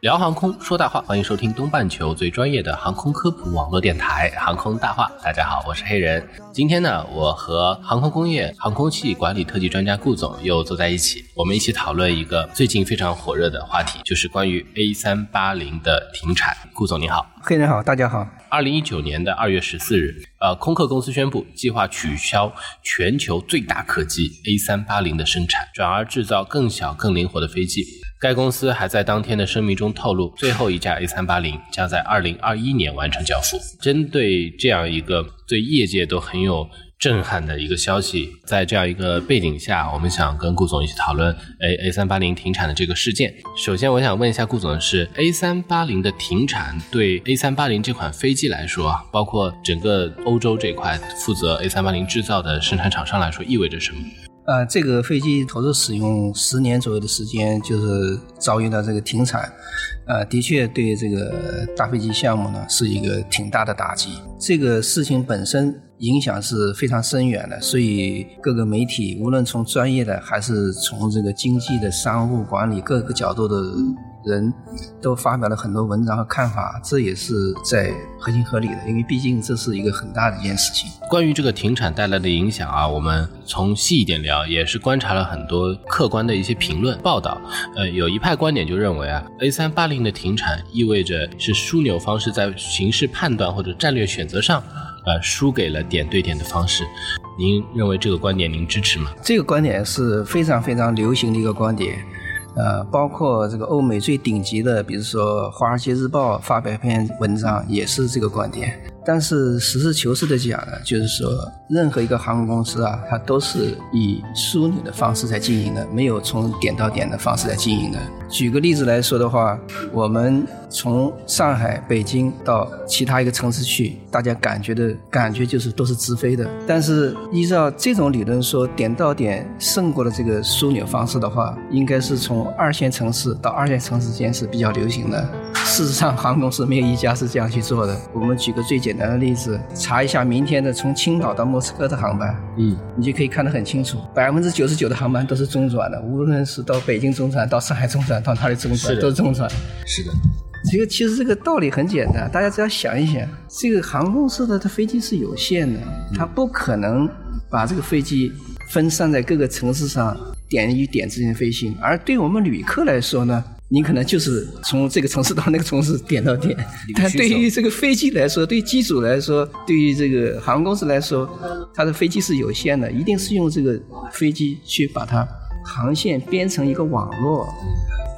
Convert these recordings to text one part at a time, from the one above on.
聊航空说大话，欢迎收听东半球最专业的航空科普网络电台《航空大话》。大家好，我是黑人。今天呢，我和航空工业航空器管理特级专家顾总又坐在一起，我们一起讨论一个最近非常火热的话题，就是关于 A 三八零的停产。顾总你好，黑人好，大家好。二零一九年的二月十四日，呃，空客公司宣布计划取消全球最大客机 A 三八零的生产，转而制造更小、更灵活的飞机。该公司还在当天的声明中透露，最后一架 A380 将在2021年完成交付。针对这样一个对业界都很有震撼的一个消息，在这样一个背景下，我们想跟顾总一起讨论 A A380 停产的这个事件。首先，我想问一下顾总的是，A380 的停产对 A380 这款飞机来说，包括整个欧洲这块负责 A380 制造的生产厂商来说，意味着什么？呃，这个飞机投入使用十年左右的时间，就是遭遇到这个停产，呃，的确对这个大飞机项目呢是一个挺大的打击。这个事情本身影响是非常深远的，所以各个媒体无论从专业的还是从这个经济的、商务管理各个角度的。人都发表了很多文章和看法，这也是在合情合理的，因为毕竟这是一个很大的一件事情。关于这个停产带来的影响啊，我们从细一点聊，也是观察了很多客观的一些评论报道。呃，有一派观点就认为啊，A 三八零的停产意味着是枢纽方式在形势判断或者战略选择上，呃，输给了点对点的方式。您认为这个观点您支持吗？这个观点是非常非常流行的一个观点。呃，包括这个欧美最顶级的，比如说《华尔街日报》发表一篇文章，也是这个观点。但是实事求是的讲呢，就是说，任何一个航空公司啊，它都是以枢纽的方式在经营的，没有从点到点的方式在经营的。举个例子来说的话，我们从上海、北京到其他一个城市去，大家感觉的感觉就是都是直飞的。但是依照这种理论说，点到点胜过了这个枢纽方式的话，应该是从二线城市到二线城市间是比较流行的。事实上，航空公司没有一家是这样去做的。我们举个最简单的例子，查一下明天的从青岛到莫斯科的航班，嗯，你就可以看得很清楚，百分之九十九的航班都是中转的，无论是到北京中转、到上海中转。到哪里中转都是中转，是的。这个其实这个道理很简单，大家只要想一想，这个航空公司的它飞机是有限的，它不可能把这个飞机分散在各个城市上点与点之间飞行。而对我们旅客来说呢，你可能就是从这个城市到那个城市点到点。但对于这个飞机来说，对于机组来说，对于这个航空公司来说，它的飞机是有限的，一定是用这个飞机去把它航线编成一个网络。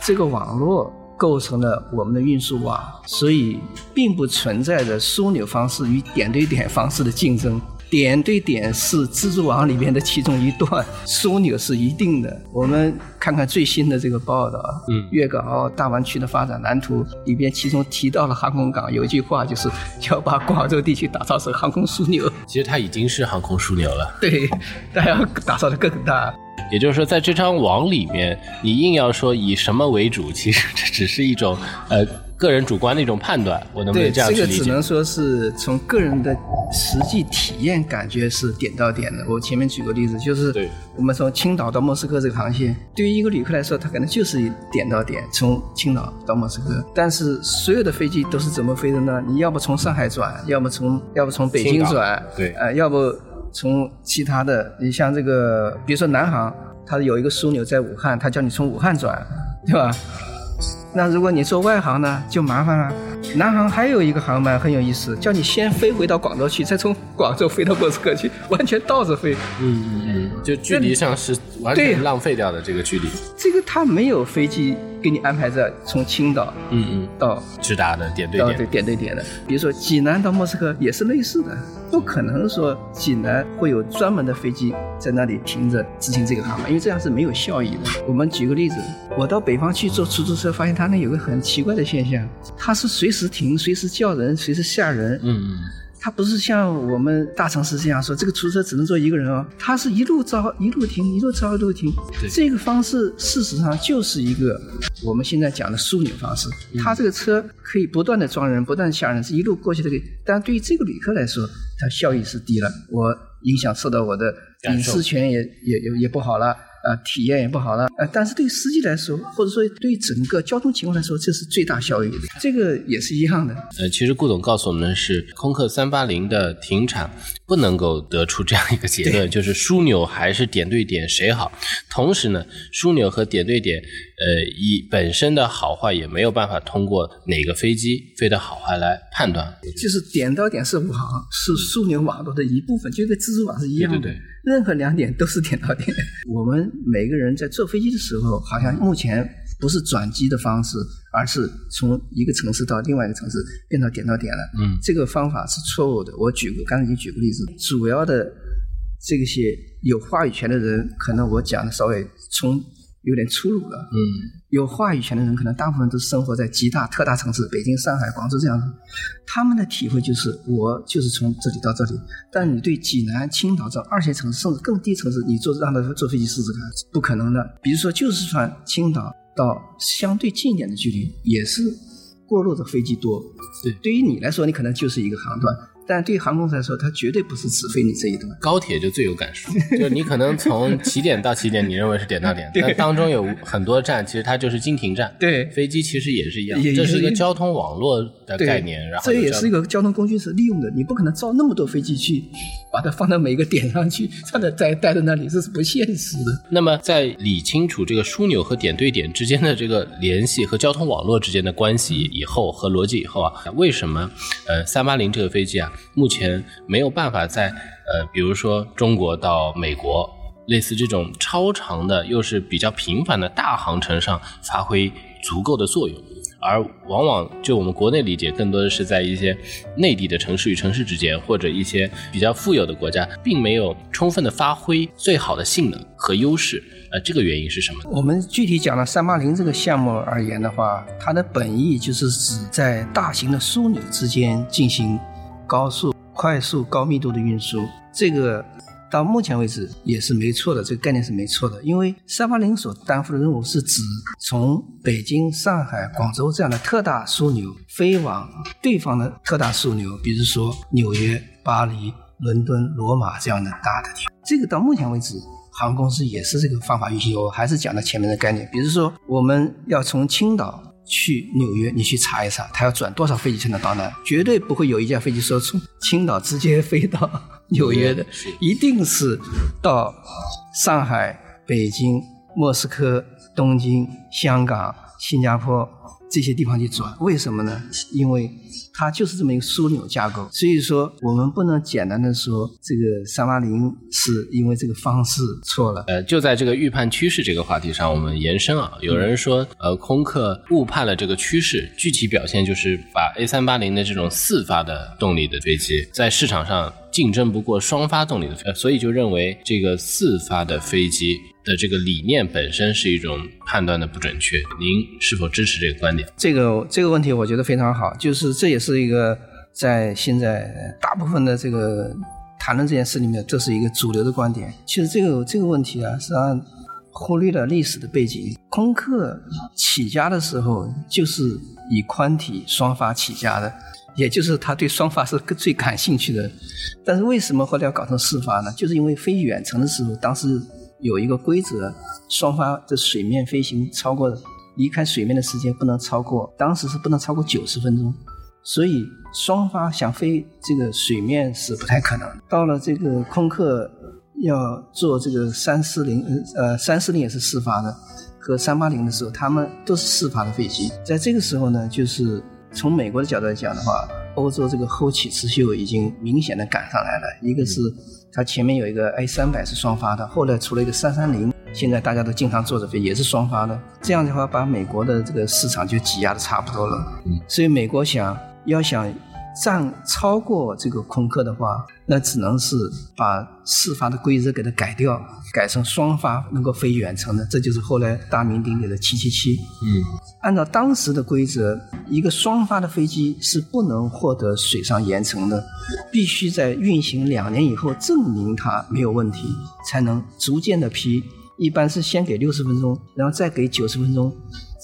这个网络构成了我们的运输网，所以并不存在着枢纽方式与点对点方式的竞争。点对点是蜘蛛网里面的其中一段，枢纽是一定的。我们看看最新的这个报道，嗯，粤港澳大湾区的发展蓝图里边，其中提到了航空港，有一句话就是 要把广州地区打造成航空枢纽。其实它已经是航空枢纽了，对，但要打造的更大。也就是说，在这张网里面，你硬要说以什么为主，其实这只是一种呃个人主观的一种判断。我能不能这样去理解？这个只能说是从个人的实际体验感觉是点到点的。我前面举个例子，就是我们从青岛到莫斯科这个航线，对于一个旅客来说，他可能就是点到点，从青岛到莫斯科。但是所有的飞机都是怎么飞的呢？你要不从上海转，要么从要不从北京转，对，呃，要不。从其他的，你像这个，比如说南航，它有一个枢纽在武汉，它叫你从武汉转，对吧？那如果你做外航呢，就麻烦了。南航还有一个航班很有意思，叫你先飞回到广州去，再从广州飞到莫斯科去，完全倒着飞。嗯嗯嗯，就距离上是完全浪费掉的这个距离。这个它没有飞机。给你安排在从青岛嗯嗯，到直达的点对点。对点，对点的，比如说济南到莫斯科也是类似的，不可能说济南会有专门的飞机在那里停着执行这个航班，因为这样是没有效益的。我们举个例子，我到北方去坐出租车，发现他那有个很奇怪的现象，它是随时停、随时叫人、随时下人，嗯嗯，它不是像我们大城市这样说，这个出租车只能坐一个人哦，它是一路招一路停，一路招一路停。这个方式事实上就是一个我们现在讲的枢纽方式。它这个车可以不断的装人，不断地下人，是一路过去的。但对于这个旅客来说，它效益是低了，我影响受到我的隐私权也也也也不好了。呃，体验也不好了，呃，但是对司机来说，或者说对整个交通情况来说，这是最大效益的，这个也是一样的。呃，其实顾总告诉我们的是，空客三八零的停产不能够得出这样一个结论，就是枢纽还是点对点谁好。同时呢，枢纽和点对点，呃，以本身的好坏也没有办法通过哪个飞机飞的好坏来判断。就是点到点是网，是枢纽网络的一部分，就跟蜘蛛网是一样的。对对对任何两点都是点到点。我们每个人在坐飞机的时候，好像目前不是转机的方式，而是从一个城市到另外一个城市变到点到点了。嗯这个方法是错误的。我举个刚才已经举过例子，主要的这些有话语权的人，可能我讲的稍微从有点粗鲁了。嗯，有话语权的人，可能大部分都生活在极大特大城市，北京、上海、广州这样子。他们的体会就是，我就是从这里到这里。但你对济南、青岛这种二线城市，甚至更低城市，你坐让他坐飞机试试看，不可能的。比如说，就是算青岛到相对近一点的距离，也是过路的飞机多。对对于你来说，你可能就是一个航段，但对于航空公司来说，它绝对不是只飞你这一段。高铁就最有感受，就你可能从起点到起点，你认为是点到点，但当中有很多站，其实它就是经停站。对飞机其实也是一样，也这是一个交通网络的概念，然后这也是一个交通工具是利用的，你不可能造那么多飞机去把它放到每一个点上去，让它待待在那里，这是不现实的。那么，在理清楚这个枢纽和点对点之间的这个联系和交通网络之间的关系以后和逻辑以后啊，为什么呃三八零这个飞机啊，目前没有办法在呃比如说中国到美国类似这种超长的又是比较频繁的大航程上发挥足够的作用？而往往就我们国内理解，更多的是在一些内地的城市与城市之间，或者一些比较富有的国家，并没有充分的发挥最好的性能和优势。呃，这个原因是什么？我们具体讲了三八零这个项目而言的话，它的本意就是指在大型的枢纽之间进行高速、快速、高密度的运输。这个到目前为止也是没错的，这个概念是没错的。因为三八零所担负的任务是指从北京、上海、广州这样的特大枢纽飞往对方的特大枢纽，比如说纽约、巴黎、伦敦、罗马这样的大的地方。这个到目前为止。航空公司也是这个方法运行，我还是讲到前面的概念。比如说，我们要从青岛去纽约，你去查一查，他要转多少飞机才能到那？绝对不会有一架飞机说从青岛直接飞到纽约的，一定是到上海、北京、莫斯科、东京、香港、新加坡这些地方去转。为什么呢？因为它就是这么一个枢纽架构，所以说我们不能简单的说这个三八零是因为这个方式错了。呃，就在这个预判趋势这个话题上，我们延伸啊，有人说，呃，空客误判了这个趋势，具体表现就是把 A 三八零的这种四发的动力的飞机在市场上竞争不过双发动力的飞，所以就认为这个四发的飞机的这个理念本身是一种判断的不准确。您是否支持这个观点？这个这个问题我觉得非常好，就是这也是是一个在现在大部分的这个谈论这件事里面，这是一个主流的观点。其实这个这个问题啊，实际上忽略了历史的背景。空客起家的时候就是以宽体双发起家的，也就是他对双发是最感兴趣的。但是为什么后来要搞成四发呢？就是因为飞远程的时候，当时有一个规则，双发的水面飞行超过离开水面的时间不能超过，当时是不能超过九十分钟，所以双发想飞这个水面是不太可能。到了这个空客要做这个三四零，呃，三四零也是四发的，和三八零的时候，他们都是四发的飞机。在这个时候呢，就是从美国的角度来讲的话，欧洲这个后起之秀已经明显的赶上来了。一个是它前面有一个 A 三百是双发的，后来出了一个三三零，现在大家都经常坐着飞，也是双发的。这样的话，把美国的这个市场就挤压的差不多了。所以美国想要想占超过这个空客的话，那只能是把四发的规则给它改掉，改成双发能够飞远程的，这就是后来大名鼎鼎的七七七。嗯，按照当时的规则，一个双发的飞机是不能获得水上延程的，必须在运行两年以后证明它没有问题，才能逐渐的批。一般是先给六十分钟，然后再给九十分钟，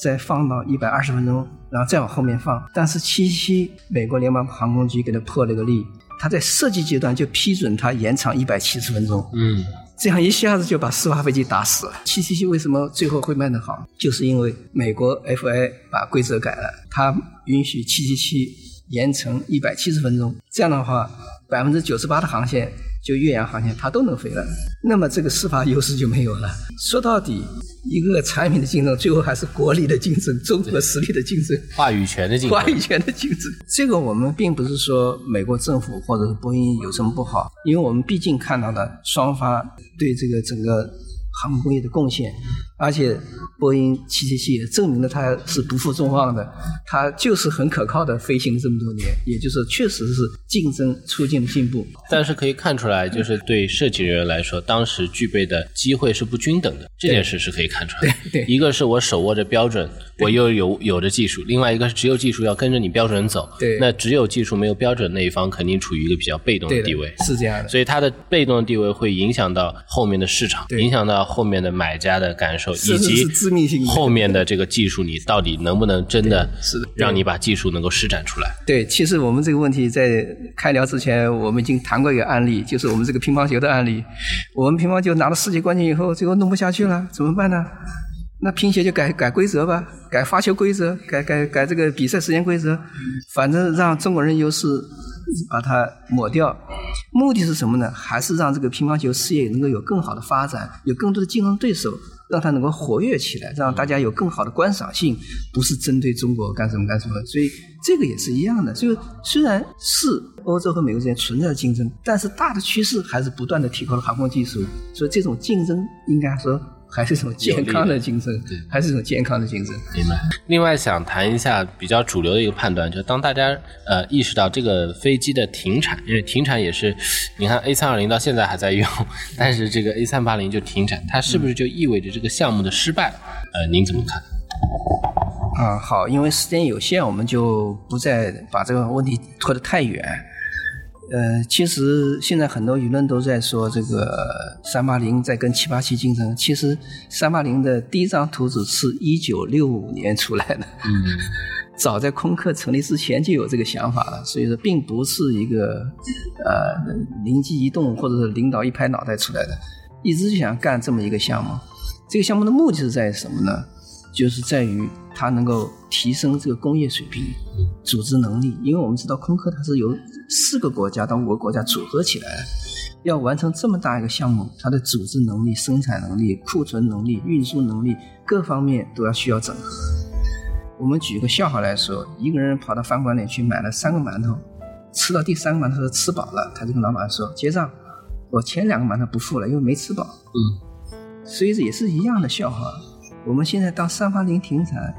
再放到一百二十分钟，然后再往后面放。但是七七美国联邦航空局给他破了个例，他在设计阶段就批准他延长一百七十分钟。嗯，这样一下子就把四发飞机打死了。七七七为什么最后会卖得好？就是因为美国 FA 把规则改了，它允许七七七延长一百七十分钟。这样的话，百分之九十八的航线就越洋航线它都能飞了，那么这个司法优势就没有了。说到底，一个产品的竞争，最后还是国力的竞争，综合实力的竞争。话语权的竞争话。语权的竞争。这个我们并不是说美国政府或者是波音有什么不好，因为我们毕竟看到了双方对这个整个航空工业的贡献，而且波音777也证明了它是不负众望的，它就是很可靠的飞行了这么多年，也就是确实是竞争促进了进步。但是可以看出来，就是对设计人员来说，当时具备的机会是不均等的，这件事是可以看出来的。对一个是我手握着标准，我又有有着技术；另外一个是只有技术要跟着你标准走。对那只有技术没有标准那一方肯定处于一个比较被动的地位。是这样的。所以它的被动的地位会影响到后面的市场，影响到后面的买家的感受，以及后面的这个技术，你到底能不能真的是的让你把技术能够施展出来？对，其实我们这个问题在开聊之前，我们已经谈过一个案例，就是我们这个乒乓球的案例。我们乒乓球拿了世界冠军以后，最后弄不下去了，怎么办呢？那乒协就改改规则吧，改发球规则，改改改这个比赛时间规则，反正让中国人优势把它抹掉。目的是什么呢？还是让这个乒乓球事业能够有更好的发展，有更多的竞争对手，让它能够活跃起来，让大家有更好的观赏性，不是针对中国干什么干什么。所以这个也是一样的。就虽然是欧洲和美国之间存在的竞争，但是大的趋势还是不断的提高了航空技术。所以这种竞争应该说还是一种健康的精神，对，还是一种健康的精神。明白。另外想谈一下比较主流的一个判断，就当大家呃意识到这个飞机的停产，因为停产也是，你看 A 三二零到现在还在用，但是这个 A 三八零就停产，它是不是就意味着这个项目的失败了？呃，您怎么看？啊，好，因为时间有限，我们就不再把这个问题拖得太远。呃，其实现在很多舆论都在说这个三八零在跟七八七竞争。其实三八零的第一张图纸是一九六五年出来的，嗯，早在空客成立之前就有这个想法了，所以说并不是一个呃灵机一动或者是领导一拍脑袋出来的，一直就想干这么一个项目。这个项目的目的是在于什么呢？就是在于它能够提升这个工业水平、组织能力。因为我们知道空客它是由四个国家到五个国家组合起来，要完成这么大一个项目，它的组织能力、生产能力、库存能力、运输能力各方面都要需要整合。我们举一个笑话来说，一个人跑到饭馆里去买了三个馒头，吃到第三个馒头吃饱了，他就跟老板说结账，我前两个馒头不付了，因为没吃饱。嗯，所以这也是一样的笑话。我们现在当三八零停产，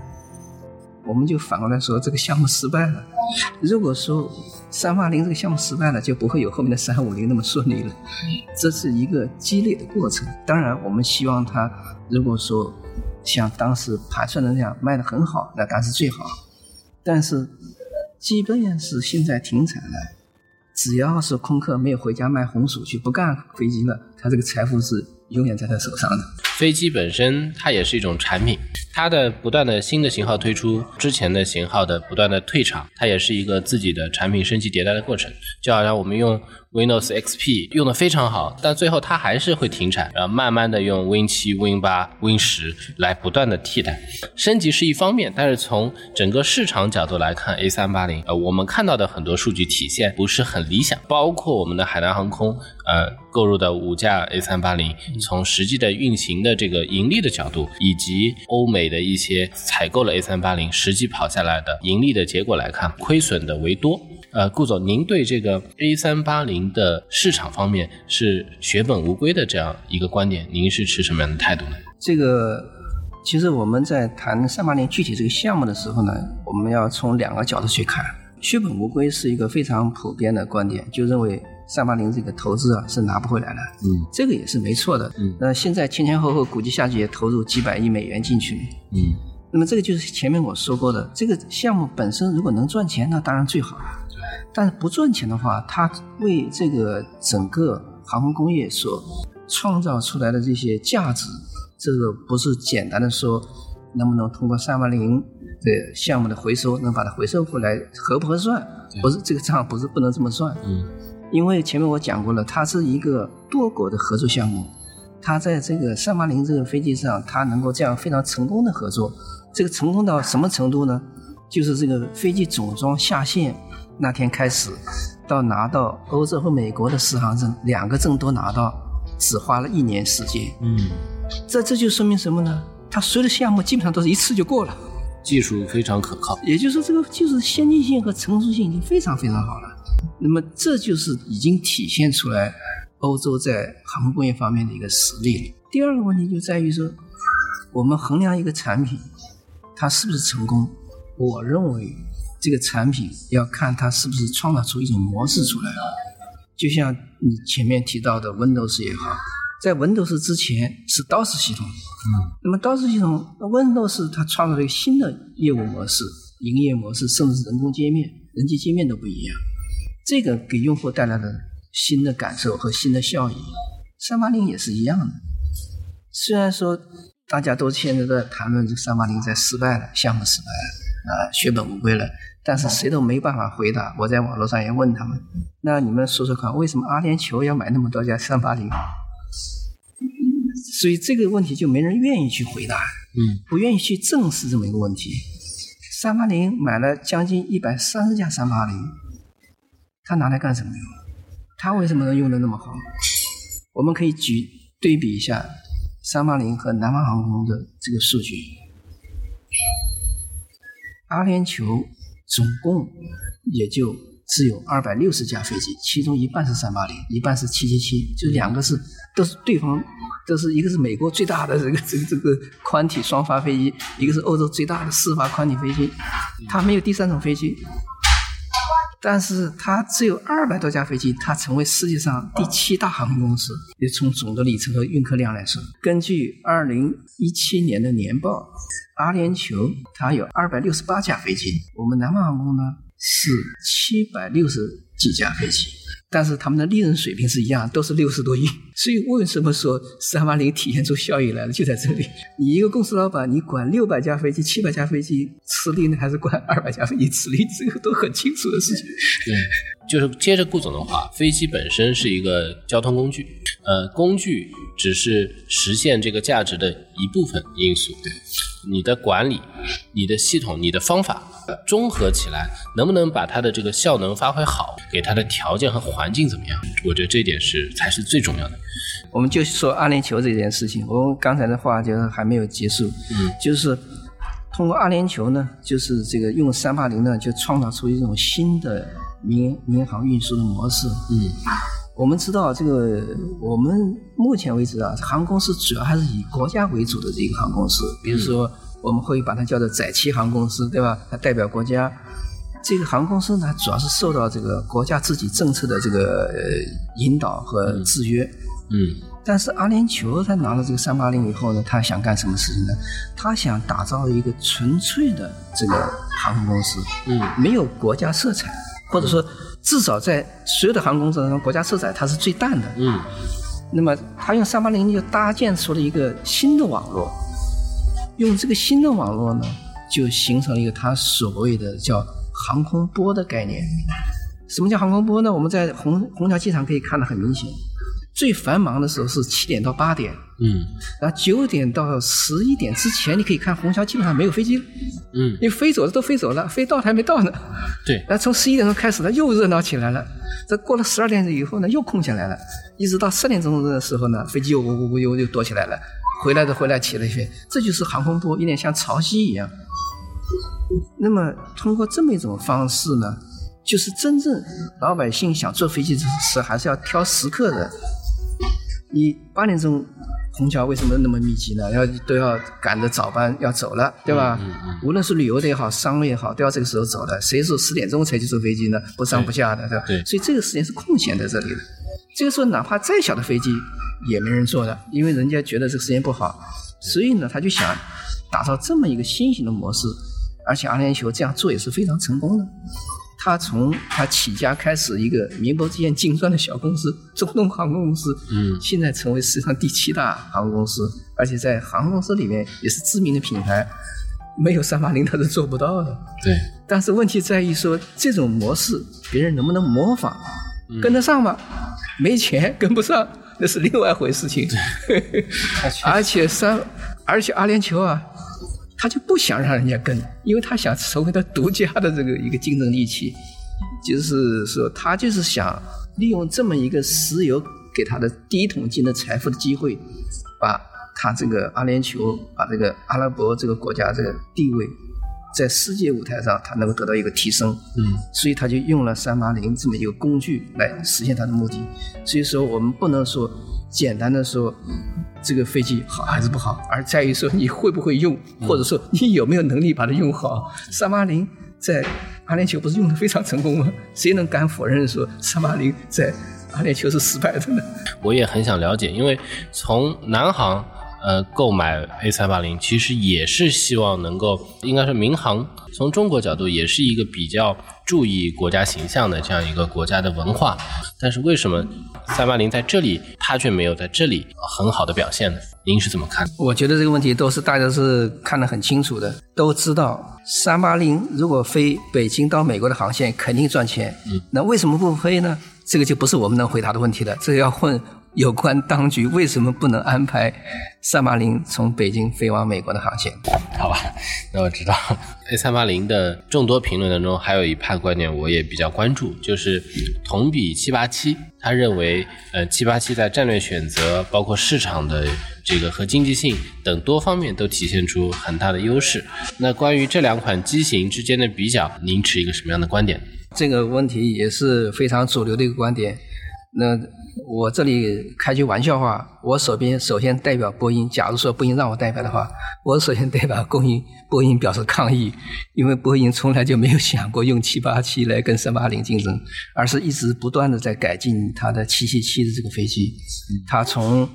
我们就反过来说这个项目失败了。如果说三八零这个项目失败了，就不会有后面的三五零那么顺利了。这是一个积累的过程。当然，我们希望它如果说像当时盘算的那样卖得很好，那当然是最好。但是，即便是现在停产了，只要是空客没有回家卖红薯去，不干飞机了，他这个财富是永远在他手上的。飞机本身它也是一种产品，它的不断的新的型号推出，之前的型号的不断的退场，它也是一个自己的产品升级迭代的过程。就好像我们用 Windows XP 用的非常好，但最后它还是会停产，然后慢慢的用 Win 七、Win 八、Win 十来不断的替代。升级是一方面，但是从整个市场角度来看，A 三八零呃，我们看到的很多数据体现不是很理想，包括我们的海南航空呃购入的五架 A 三八零，从实际的运行的这个盈利的角度，以及欧美的一些采购了 A 三八零实际跑下来的盈利的结果来看，亏损的为多。呃，顾总，您对这个 A 三八零的市场方面是血本无归的这样一个观点，您是持什么样的态度呢？这个其实我们在谈三八零具体这个项目的时候呢，我们要从两个角度去看。血本无归是一个非常普遍的观点，就认为三八零这个投资啊是拿不回来的。嗯这个也是没错的。嗯那现在前前后后估计下去也投入几百亿美元进去了。嗯那么这个就是前面我说过的，这个项目本身如果能赚钱，那当然最好了。但是不赚钱的话，它为这个整个航空工业所创造出来的这些价值，这个不是简单的说能不能通过三八零的项目的回收能把它回收回来，合不合算？不是这个账不是不能这么算。嗯因为前面我讲过了，它是一个多国的合作项目，它在这个三八零这个飞机上，它能够这样非常成功的合作，这个成功到什么程度呢？就是这个飞机总装下线那天开始，到拿到欧洲和美国的适航证，两个证都拿到，只花了一年时间。嗯，这这就说明什么呢？它所有的项目基本上都是一次就过了，技术非常可靠。也就是说，这个技术先进性和成熟性已经非常非常好了。那么这就是已经体现出来欧洲在航空工业方面的一个实力了。第二个问题就在于说，我们衡量一个产品它是不是成功，我认为这个产品要看它是不是创造出一种模式出来。就像你前面提到的 Windows 也好，在 Windows 之前是 DOS 系统，嗯，那么 DOS 系统 Windows 它创造了一个新的业务模式、营业模式，甚至是人工界面、人机界面都不一样。这个给用户带来了新的感受和新的效益。三八零也是一样的，虽然说大家都现在在谈论这三八零在失败了，项目失败了，啊、血本无归了，但是谁都没办法回答。我在网络上也问他们，那你们说说看，为什么阿联酋要买那么多家三八零？所以这个问题就没人愿意去回答，嗯不愿意去正视这么一个问题。三八零买了将近一百三十家三八零，他拿来干什么用？他为什么能用的那么好？我们可以举对比一下三八零和南方航空的这个数据。阿联酋总共也就只有二百六十架飞机，其中一半是三八零，一半是七七七，就两个是都是对方都是一个是美国最大的这个这个这个宽体双发飞机，一个是欧洲最大的四发宽体飞机，它没有第三种飞机。但是它只有二百多架飞机，它成为世界上第七大航空公司。也从总的里程和运客量来说，根据二零一七年的年报，阿联酋它有二百六十八架飞机，我们南方航空呢是七百六十几架飞机，但是他们的利润水平是一样，都是六十多亿。所以为什么说三八零体现出效益来了，就在这里。你一个公司老板，你管六百架飞机、七百架飞机吃力呢，还是管二百架飞机吃力？这个都很清楚的事情。对，就是接着顾总的话，飞机本身是一个交通工具，呃，工具只是实现这个价值的一部分因素。对，你的管理、你的系统、你的方法综合起来，能不能把它的这个效能发挥好，给它的条件和环境怎么样？我觉得这点是才是最重要的。我们就说阿联酋这件事情，我们刚才的话就是还没有结束，嗯，就是通过阿联酋呢，就是这个用三八零呢，就创造出一种新的民民航运输的模式。嗯我们知道这个，我们目前为止啊，航空公司主要还是以国家为主的这个航空公司，比如说我们会把它叫做载旗航空公司，对吧？它代表国家。这个航空公司呢，主要是受到这个国家自己政策的这个呃引导和制约。嗯但是阿联酋他拿了这个三八零以后呢，他想干什么事情呢？他想打造一个纯粹的这个航空公司，嗯没有国家色彩，或者说至少在所有的航空公司当中，国家色彩它是最淡的。嗯那么他用三八零就搭建出了一个新的网络，用这个新的网络呢，就形成了一个他所谓的叫航空波的概念。什么叫航空波呢？我们在虹虹桥机场可以看得很明显，最繁忙的时候是七点到八点，嗯然后九点到十一点之前，你可以看虹桥基本上没有飞机了，嗯，因为飞走的都飞走了，飞到的还没到呢。对，然后从十一点钟开始呢，又热闹起来了。这过了十二点以后呢，又空下来了，一直到三点钟的时候呢，飞机又呜呜呜又又多起来了，回来的回来起了一飞，这就是航空波，有点像潮汐一样。那么通过这么一种方式呢，就是真正老百姓想坐飞机时还是要挑时刻的。你八点钟虹桥为什么那么密集呢？要都要赶着早班要走了，对吧？无论是旅游的也好，商务也好，都要这个时候走的。谁说十点钟才去坐飞机呢？不上不下的，对吧？对所以这个时间是空闲在这里的。这个时候哪怕再小的飞机也没人坐的，因为人家觉得这个时间不好，所以呢他就想打造这么一个新型的模式，而且阿联酋这样做也是非常成功的。他从他起家开始一个名不见经传的小公司——中东航空公司，嗯现在成为世界上第七大航空公司，而且在航空公司里面也是知名的品牌，没有三八零他是做不到的。对，但是问题在于说，这种模式别人能不能模仿，跟得上吗？没钱跟不上，那是另外一回事情。而且三，而且阿联酋啊，他就不想让人家跟，因为他想成为他独家的这个一个竞争利器，就是说他就是想利用这么一个石油给他的第一桶金的财富的机会，把他这个阿联酋，把这个阿拉伯这个国家这个地位。在世界舞台上，他能够得到一个提升，嗯，所以他就用了三八零这么一个工具来实现他的目的。所以说，我们不能说简单的说这个飞机好还是不好，而在于说你会不会用，或者说你有没有能力把它用好。三八零在阿联酋不是用的非常成功吗？谁能敢否认说三八零在阿联酋是失败的呢？我也很想了解，因为从南航呃购买 A 三八零，其实也是希望能够，应该说民航从中国角度也是一个比较注意国家形象的这样一个国家的文化，但是为什么三八零在这里它却没有在这里很好的表现呢？您是怎么看？我觉得这个问题都是大家是看得很清楚的，都知道三八零如果飞北京到美国的航线肯定赚钱，嗯，那为什么不飞呢？这个就不是我们能回答的问题了，这个要问有关当局为什么不能安排三八零从北京飞往美国的航线。好吧，那我知道 A 三八零的众多评论当中，还有一派观点我也比较关注，就是同比七八七，他认为，呃，七八七在战略选择、包括市场的这个和经济性等多方面都体现出很大的优势。那关于这两款机型之间的比较，您持一个什么样的观点？这个问题也是非常主流的一个观点。那我这里开句玩笑话，我手边首先代表波音。假如说波音让我代表的话，我首先代表波音，波音表示抗议，因为波音从来就没有想过用七八七来跟三八零竞争，而是一直不断的在改进它的七七七的这个飞机。它从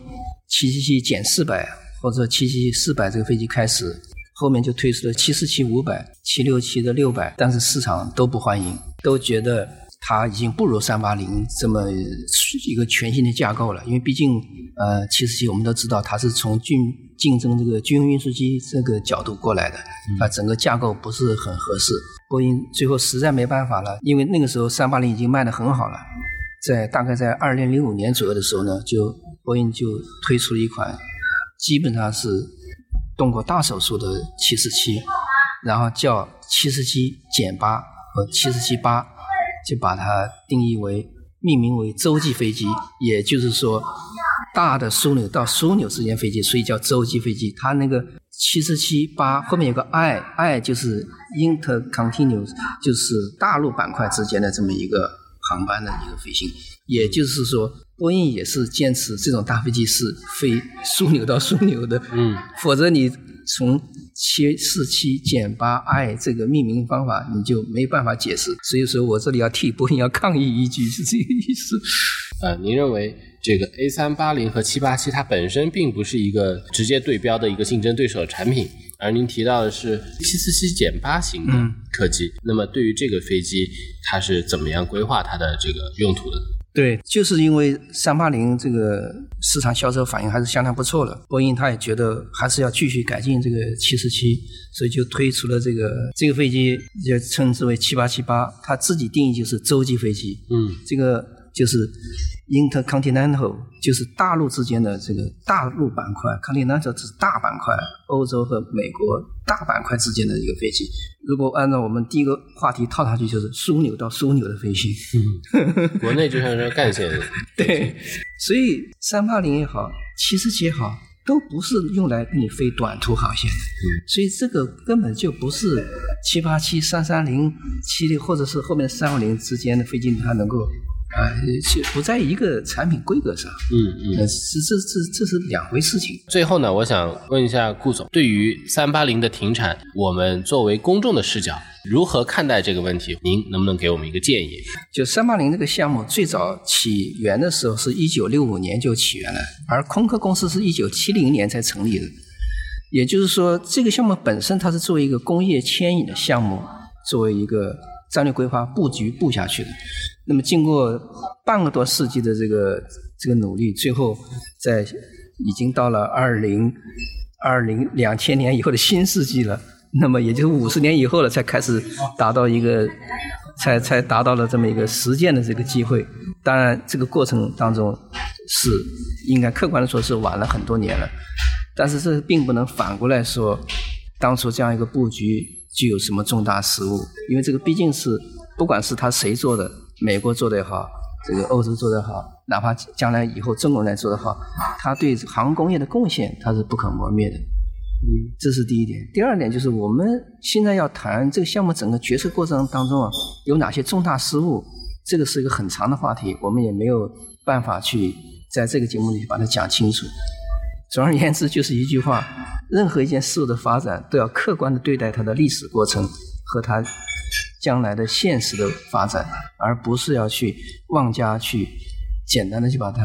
七七七减四百或者七七四百这个飞机开始，后面就推出了七四七五百、七六七的六百，但是市场都不欢迎，都觉得它已经不如三八零这么一个全新的架构了。因为毕竟，呃，七四七我们都知道它是从竞竞争这个军用运输机这个角度过来的，它整个架构不是很合适。波音最后实在没办法了，因为那个时候三八零已经卖得很好了，在大概在二零零五年左右的时候呢，就波音就推出了一款基本上是动过大手术的七四七，然后叫七四七减八和七四七八，就把它定义为命名为洲际飞机，也就是说大的枢纽到枢纽之间飞机，所以叫洲际飞机。它那个七十七八后面有个 I，I 就是 intercontinental，就是大陆板块之间的这么一个航班的一个飞行，也就是说。波音也是坚持这种大飞机是飞枢纽到枢纽的，嗯，否则你从七四七减八 i 这个命名方法你就没办法解释。所以说我这里要替波音要抗议一句，是这个意思。呃，您认为这个 A 三八零和七八七它本身并不是一个直接对标的一个竞争对手的产品，而您提到的是七四七减八型的客机，那么对于这个飞机，它是怎么样规划它的这个用途的？对，就是因为三八零这个市场销售反应还是相当不错的，波音他也觉得还是要继续改进这个七四七，所以就推出了这个这个飞机，就称之为七八七八，他自己定义就是洲际飞机。嗯，这个就是 intercontinental，就是大陆之间的这个大陆板块，continental 是大板块，欧洲和美国大板块之间的一个飞机。如果按照我们第一个话题套上去，就是枢纽到枢纽的飞行。嗯，国内就像是干线。对，所以三八零也好，七四七也好，都不是用来给你飞短途航线的。嗯，所以这个根本就不是七八七、三三零、七六，或者是后面三五零之间的飞机，它能够啊，是不在一个产品规格上。嗯嗯。呃，是这这这是两回事情。最后呢，我想问一下顾总，对于三八零的停产，我们作为公众的视角，如何看待这个问题？您能不能给我们一个建议？就三八零这个项目最早起源的时候是一九六五年就起源了，而空客公司是一九七零年才成立的。也就是说，这个项目本身它是作为一个工业牵引的项目，作为一个战略规划布局布下去的。那么经过半个多世纪的这个这个努力，最后在已经到了二零二零两千年以后的新世纪了。那么也就是五十年以后了，才开始达到一个，才才达到了这么一个实践的这个机会。当然，这个过程当中是应该客观的说是晚了很多年了。但是这并不能反过来说，当初这样一个布局具有什么重大失误？因为这个毕竟是，不管是他谁做的，美国做的也好，这个欧洲做的好，哪怕将来以后中国人来做的好，他对航空工业的贡献它是不可磨灭的。嗯，这是第一点。第二点就是我们现在要谈这个项目整个决策过程当中啊，有哪些重大失误？这个是一个很长的话题，我们也没有办法去在这个节目里把它讲清楚。总而言之，就是一句话：任何一件事物的发展，都要客观的对待它的历史过程和它将来的现实的发展，而不是要去妄加去简单的去把它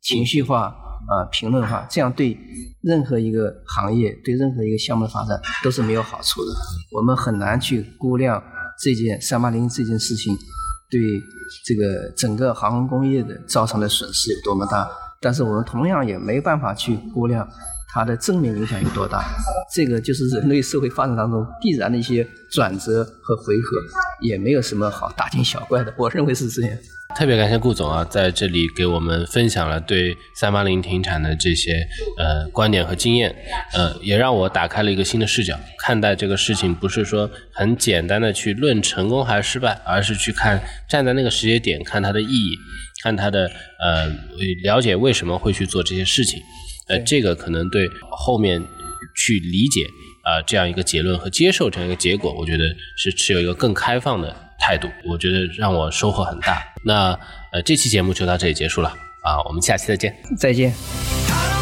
情绪化啊评论化，这样对任何一个行业、对任何一个项目的发展都是没有好处的。我们很难去估量这件三八零这件事情对这个整个航空工业的造成的损失有多么大。但是我们同样也没办法去估量它的正面影响有多大，这个就是人类社会发展当中必然的一些转折和回合，也没有什么好大惊小怪的。我认为是这样。特别感谢顾总啊，在这里给我们分享了对三八零停产的这些呃观点和经验，呃，也让我打开了一个新的视角，看待这个事情不是说很简单的去论成功还是失败，而是去看站在那个时间点看它的意义。看它的呃，了解为什么会去做这些事情，呃，这个可能对后面去理解啊这样一个结论和接受这样一个结果，我觉得是持有一个更开放的态度。我觉得让我收获很大。那呃，这期节目就到这里结束了啊，我们下期再见，再见。